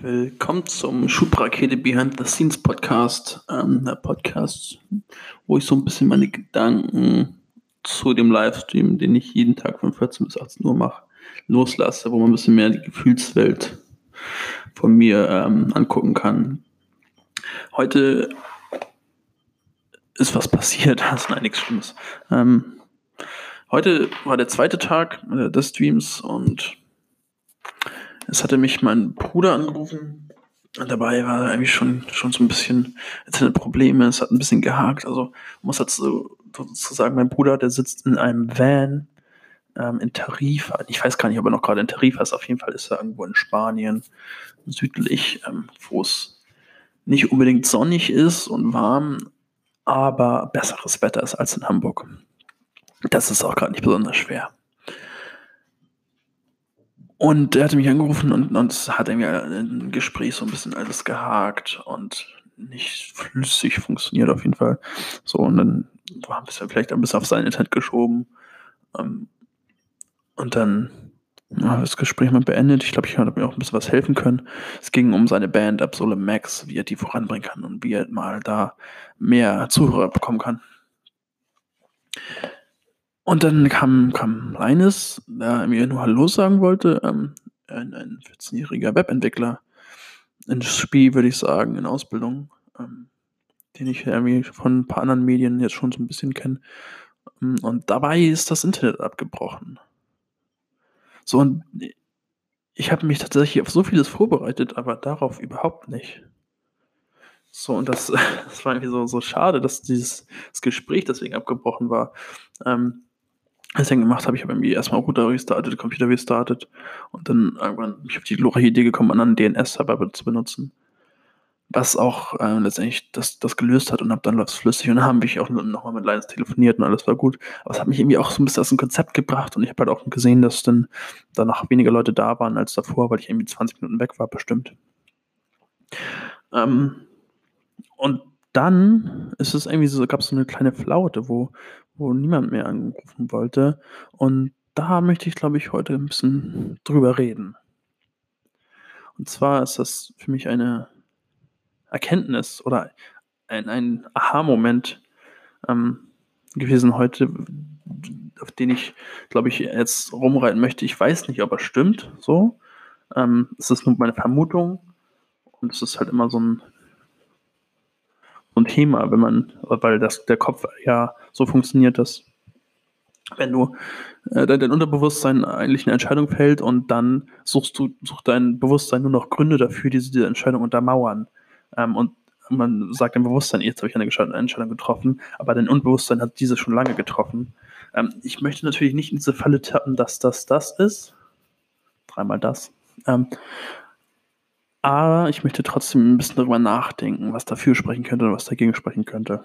Willkommen zum Schubrakete Behind the Scenes Podcast. Ähm, der Podcast, wo ich so ein bisschen meine Gedanken zu dem Livestream, den ich jeden Tag von 14 bis 18 Uhr mache, loslasse, wo man ein bisschen mehr die Gefühlswelt von mir ähm, angucken kann. Heute ist was passiert, das nein, nichts Schlimmes. Ähm, heute war der zweite Tag äh, des Streams und es hatte mich mein Bruder angerufen. Dabei war er eigentlich schon, schon so ein bisschen, jetzt hatte Probleme, es hat ein bisschen gehakt. Also muss dazu, dazu sagen, mein Bruder, der sitzt in einem Van ähm, in Tarifa. Ich weiß gar nicht, ob er noch gerade in Tarifa ist. Auf jeden Fall ist er irgendwo in Spanien, südlich, ähm, wo es nicht unbedingt sonnig ist und warm, aber besseres Wetter ist als in Hamburg. Das ist auch gerade nicht besonders schwer. Und er hatte mich angerufen und, es hat irgendwie ein Gespräch so ein bisschen alles gehakt und nicht flüssig funktioniert auf jeden Fall. So, und dann war ein bisschen, vielleicht ein bisschen auf sein Internet geschoben. Ähm, und dann ja, das Gespräch mal beendet. Ich glaube, ich habe mir auch ein bisschen was helfen können. Es ging um seine Band Absole Max, wie er die voranbringen kann und wie er mal da mehr Zuhörer bekommen kann. Und dann kam, kam Linus, der mir nur Hallo sagen wollte, ähm, ein, ein 14-jähriger Webentwickler in Spiel, würde ich sagen, in Ausbildung, ähm, den ich irgendwie von ein paar anderen Medien jetzt schon so ein bisschen kenne. Ähm, und dabei ist das Internet abgebrochen. So, und ich habe mich tatsächlich auf so vieles vorbereitet, aber darauf überhaupt nicht. So, und das, das war irgendwie so, so schade, dass dieses das Gespräch deswegen abgebrochen war. Ähm, was ich dann gemacht habe, ich habe irgendwie erstmal Router restartet, Computer restartet und dann irgendwann bin ich auf die glorreiche Idee gekommen, einen anderen DNS-Server zu benutzen. Was auch äh, letztendlich das, das gelöst hat und habe dann läuft flüssig und dann haben wir auch nochmal mit Linus telefoniert und alles war gut. Aber es hat mich irgendwie auch so ein bisschen aus dem Konzept gebracht und ich habe halt auch gesehen, dass dann danach weniger Leute da waren als davor, weil ich irgendwie 20 Minuten weg war, bestimmt. Ähm, und dann ist es irgendwie so, gab es so eine kleine Flaute, wo, wo niemand mehr anrufen wollte. Und da möchte ich, glaube ich, heute ein bisschen drüber reden. Und zwar ist das für mich eine Erkenntnis oder ein, ein Aha-Moment ähm, gewesen heute, auf den ich, glaube ich, jetzt rumreiten möchte. Ich weiß nicht, ob er stimmt. So, ähm, es ist nur meine Vermutung und es ist halt immer so ein so ein Thema, wenn man, weil das der Kopf ja so funktioniert, dass wenn du äh, dein Unterbewusstsein eigentlich eine Entscheidung fällt und dann suchst du, sucht dein Bewusstsein nur noch Gründe dafür, diese, diese Entscheidung untermauern. Ähm, und man sagt dem Bewusstsein, jetzt habe ich eine Entscheidung getroffen, aber dein Unbewusstsein hat diese schon lange getroffen. Ähm, ich möchte natürlich nicht in diese Falle tappen, dass das das ist. Dreimal das. Ähm, aber ich möchte trotzdem ein bisschen darüber nachdenken, was dafür sprechen könnte und was dagegen sprechen könnte.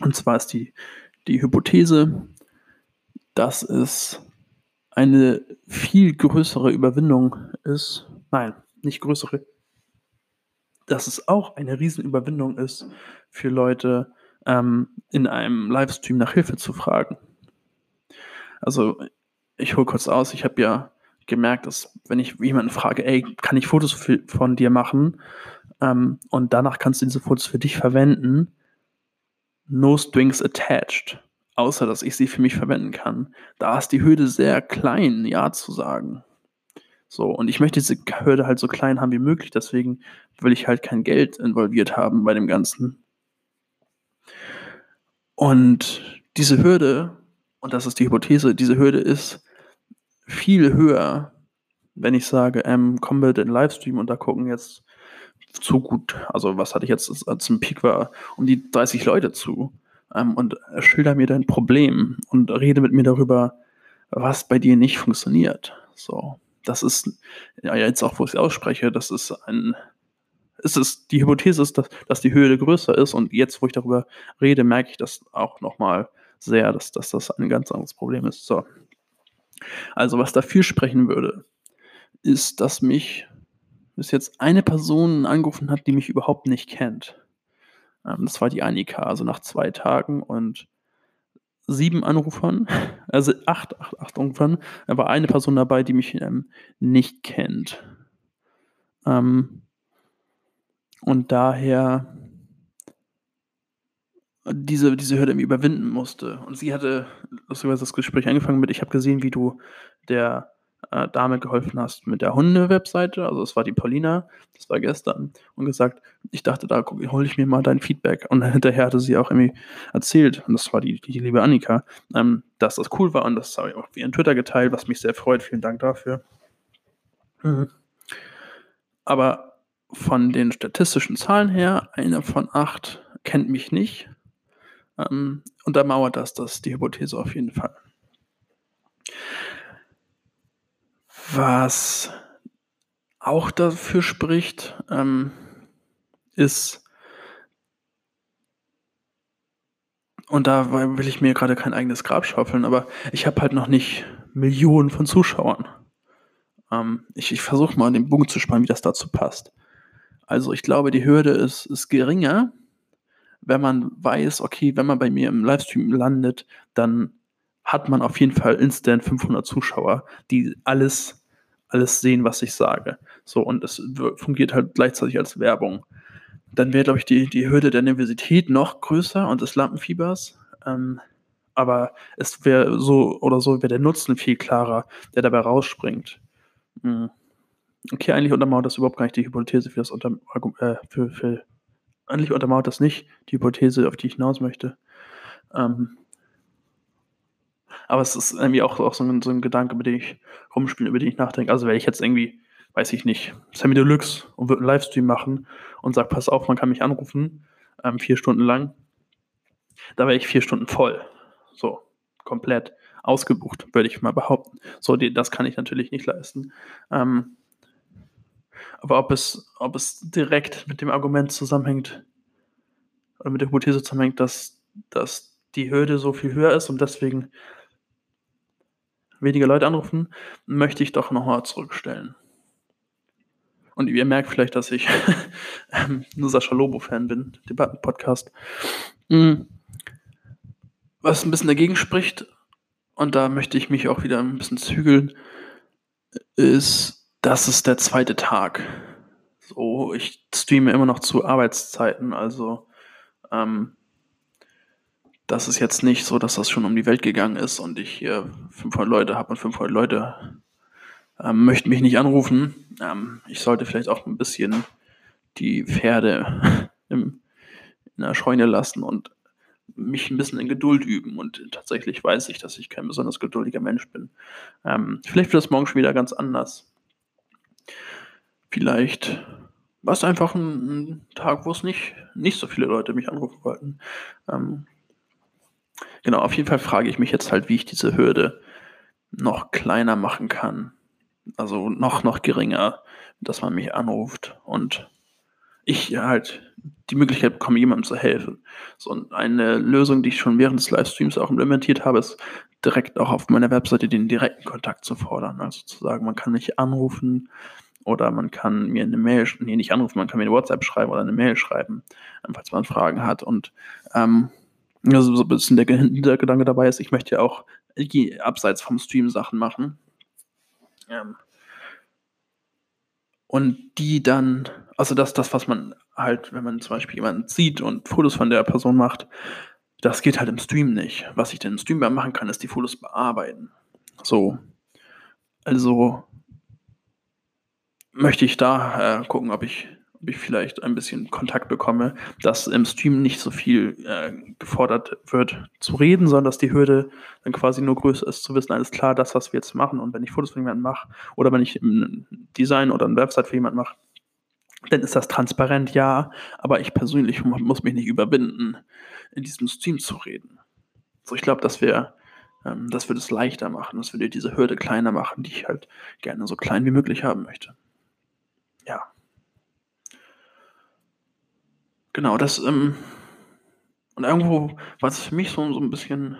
Und zwar ist die, die Hypothese, dass es eine viel größere Überwindung ist. Nein, nicht größere. Dass es auch eine Riesenüberwindung ist für Leute, ähm, in einem Livestream nach Hilfe zu fragen. Also, ich hole kurz aus, ich habe ja gemerkt, dass wenn ich jemanden frage, ey, kann ich Fotos für, von dir machen ähm, und danach kannst du diese Fotos für dich verwenden, no strings attached, außer dass ich sie für mich verwenden kann. Da ist die Hürde sehr klein, ja zu sagen. So, und ich möchte diese Hürde halt so klein haben wie möglich, deswegen will ich halt kein Geld involviert haben bei dem Ganzen. Und diese Hürde, und das ist die Hypothese, diese Hürde ist, viel höher, wenn ich sage, ähm, kommen wir den Livestream und da gucken jetzt zu gut, also was hatte ich jetzt als ein Peak war, um die 30 Leute zu ähm, und schilder mir dein Problem und rede mit mir darüber, was bei dir nicht funktioniert. So, das ist ja jetzt auch, wo ich es ausspreche, das ist ein ist es, die Hypothese ist, dass, dass die Höhe größer ist und jetzt, wo ich darüber rede, merke ich das auch nochmal sehr, dass, dass das ein ganz anderes Problem ist. So, also was dafür sprechen würde, ist, dass mich bis jetzt eine Person angerufen hat, die mich überhaupt nicht kennt. Ähm, das war die Annika, also nach zwei Tagen und sieben Anrufern, also acht, acht, acht Anrufern, war eine Person dabei, die mich ähm, nicht kennt. Ähm, und daher diese diese Hürde überwinden musste. Und sie hatte lustigerweise das Gespräch angefangen mit: „Ich habe gesehen, wie du der, äh, Dame geholfen hast mit der Hunde-Webseite.“ Also, es war die Paulina, das war gestern und gesagt: „Ich dachte, da hole ich mir mal dein Feedback.“ Und hinterher hatte sie auch irgendwie erzählt, und das war die die liebe Annika, ähm, dass das cool war und das habe ich auch auf ihren Twitter geteilt, was mich sehr freut. Vielen Dank dafür. Mhm. Aber von den statistischen Zahlen her, eine von acht kennt mich nicht ähm, untermauert das das die Hypothese auf jeden Fall. Was auch dafür spricht, ähm, ist und da will ich mir gerade kein eigenes Grab schaufeln, aber ich habe halt noch nicht Millionen von Zuschauern. Ähm, ich ich versuche mal den Bogen zu spannen, wie das dazu passt. Also, ich glaube, die Hürde ist ist geringer wenn man weiß, okay, wenn man bei mir im Livestream landet, dann hat man auf jeden Fall instant 500 Zuschauer, die alles alles sehen, was ich sage. So, und es fungiert halt gleichzeitig als Werbung. Dann wäre, glaube ich, die die Hürde der Nervosität noch größer und des Lampenfiebers. Ähm, aber es wäre so oder so wäre der Nutzen viel klarer, der dabei rausspringt. Hm. Okay, eigentlich untermauert das überhaupt gar nicht die Hypothese für das unter äh, für für eigentlich untermauert das nicht die Hypothese, auf die ich hinaus möchte. Ähm aber es ist irgendwie auch auch so 'n so 'n Gedanke, über den ich rumspiele, über den ich nachdenke. Also, wenn ich jetzt irgendwie, weiß ich nicht, Samy Deluxe und würde 'n Livestream machen und sage: „Pass auf, man kann mich anrufen, ähm, 4 Stunden lang.“ Da wäre ich 4 Stunden voll. So, komplett ausgebucht, würde ich mal behaupten. So, die das kann ich natürlich nicht leisten. Ähm aber ob es ob es direkt mit dem Argument zusammenhängt oder mit der Hypothese zusammenhängt, dass dass die Hürde so viel höher ist und deswegen weniger Leute anrufen, möchte ich doch noch mal zurückstellen. Und ihr merkt vielleicht, dass ich ähm, nur Sascha Lobo-Fan bin, Debatten-Podcast. Hm. Was 'n bisschen dagegen spricht, und da möchte ich mich auch wieder 'n bisschen zügeln, ist das ist der zweite Tag. So, ich streame immer noch zu Arbeitszeiten, also, ähm das ist jetzt nicht so, dass das schon um die Welt gegangen ist und ich hier 500 Leute habe und 500 Leute, ähm, möchten mich nicht anrufen. Ähm, ich sollte vielleicht auch 'n bisschen die Pferde im in der Scheune lassen und mich 'n bisschen in Geduld üben und tatsächlich weiß ich, dass ich kein besonders geduldiger Mensch bin. Ähm, vielleicht wird das morgen schon wieder ganz anders. Vielleicht war's einfach 'n 'n Tag, wo's nicht nicht so viele Leute mich anrufen wollten. Ähm genau, auf jeden Fall frage ich mich jetzt halt, wie ich diese Hürde noch kleiner machen kann. Also, noch noch geringer, dass man mich anruft und ich halt die Möglichkeit bekomme, jemandem zu helfen. So, eine Lösung, die ich schon während des Livestreams auch implementiert habe, ist direkt auch auf meiner Webseite den direkten Kontakt zu fordern. Also, zu sagen, man kann mich anrufen oder man kann mir 'ne Mail sch ne, nicht anrufen, man kann mir 'ne WhatsApp schreiben oder 'ne Mail schreiben, falls man Fragen hat. Und, ähm, also, so 'n bisschen der Ge Hintergedanke dabei ist, ich möchte ja auch abseits vom Stream Sachen machen. Ähm und die dann also, das das, was man halt, wenn man zum Beispiel jemanden sieht und Fotos von der Person macht, das geht halt im Stream nicht. Was ich denn im Stream machen kann, ist die Fotos bearbeiten. So. Also möchte ich da, äh, gucken, ob ich ich vielleicht ein bisschen Kontakt bekomme, dass im Stream nicht so viel, äh, gefordert wird zu reden, sondern dass die Hürde dann quasi nur größer ist, zu wissen: „Alles klar, das, was wir jetzt machen und wenn ich Fotos von jemandem mache oder wenn ich 'n Design oder 'n Website für jemanden mache, dann ist das transparent, ja, aber ich persönlich mu muss mich nicht überwinden, in diesem Stream zu reden.“ So, ich glaube, das wäre ähm, das würde es leichter machen. Das würde diese Hürde kleiner machen, die ich halt gerne so klein wie möglich haben möchte. Ja. Genau, das, ähm und irgendwo war es für mich so so 'n bisschen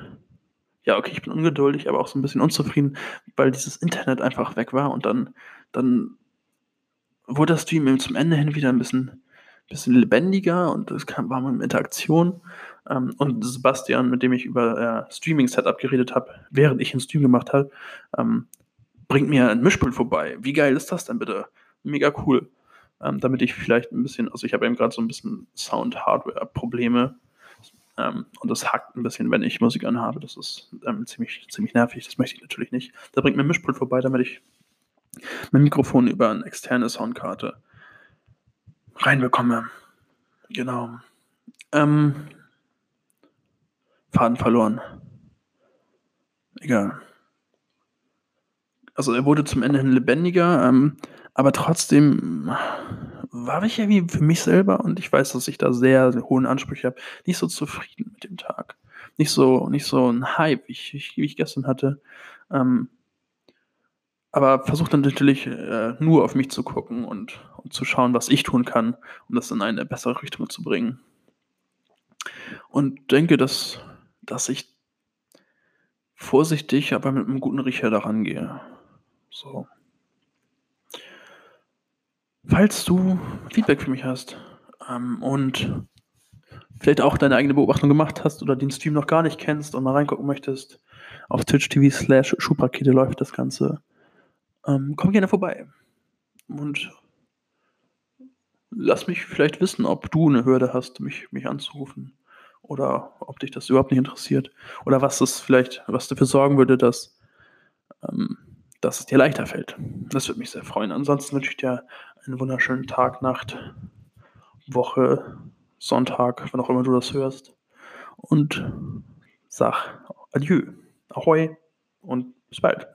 ja, okay, ich bin ungeduldig, aber auch so 'n bisschen unzufrieden, weil dieses Internet einfach weg war und dann dann wurde der Stream eben zum Ende hin wieder 'n bisschen bisschen lebendiger und es kam war mal Interaktion. Ähm, und Sebastian, mit dem ich über, äh, Streaming-Setup geredet habe, während ich 'n Stream gemacht habe, ähm, bringt mir 'n Mischpult vorbei. Wie geil ist das denn bitte? Mega cool. Ähm, damit ich vielleicht ein bisschen also, ich habe eben grad so 'n bisschen Sound-Hardware-Probleme, ähm, und das hackt 'n bisschen, wenn ich Musik anhabe. Das ist, ähm, ziemlich ziemlich nervig. Das möchte ich natürlich nicht. Da bringt mir 'n Mischpult vorbei, damit ich mein Mikrofon über 'n externe Soundkarte reinbekomme. Genau. Ähm Faden verloren. Egal. Also, er wurde zum Ende hin lebendiger, ähm, aber trotzdem war ich irgendwie für mich selber und ich weiß, dass ich da sehr, hohen Ansprüche habe, nicht so zufrieden mit dem Tag. Nicht so nicht so 'n Hype, wie ich wie ich gestern hatte. Ähm aber versuche dann natürlich, äh, nur auf mich zu gucken und und zu schauen, was ich tun kann, um das in eine bessere Richtung zu bringen. Und denke, dass dass ich vorsichtig, aber mit 'nem guten Riecher da rangehe. So. Falls du Feedback für mich hast, ähm, und vielleicht auch deine eigene Beobachtung gemacht hast oder den Stream noch gar nicht kennst und mal reingucken möchtest, auf Twitch TV Slash Schubrakete läuft das Ganze. Ähm, komm gerne vorbei und lass mich vielleicht wissen, ob du 'ne Hürde hast, mich mich anzurufen oder ob dich das überhaupt nicht interessiert oder was das vielleicht was dafür sorgen würde, dass ähm, dass es dir leichter fällt. Das würde mich sehr freuen. Ansonsten wünsche ich dir einen wunderschönen Tag, Nacht, Woche, Sonntag, wann auch immer du das hörst und sage adieu, ahoi und bis bald.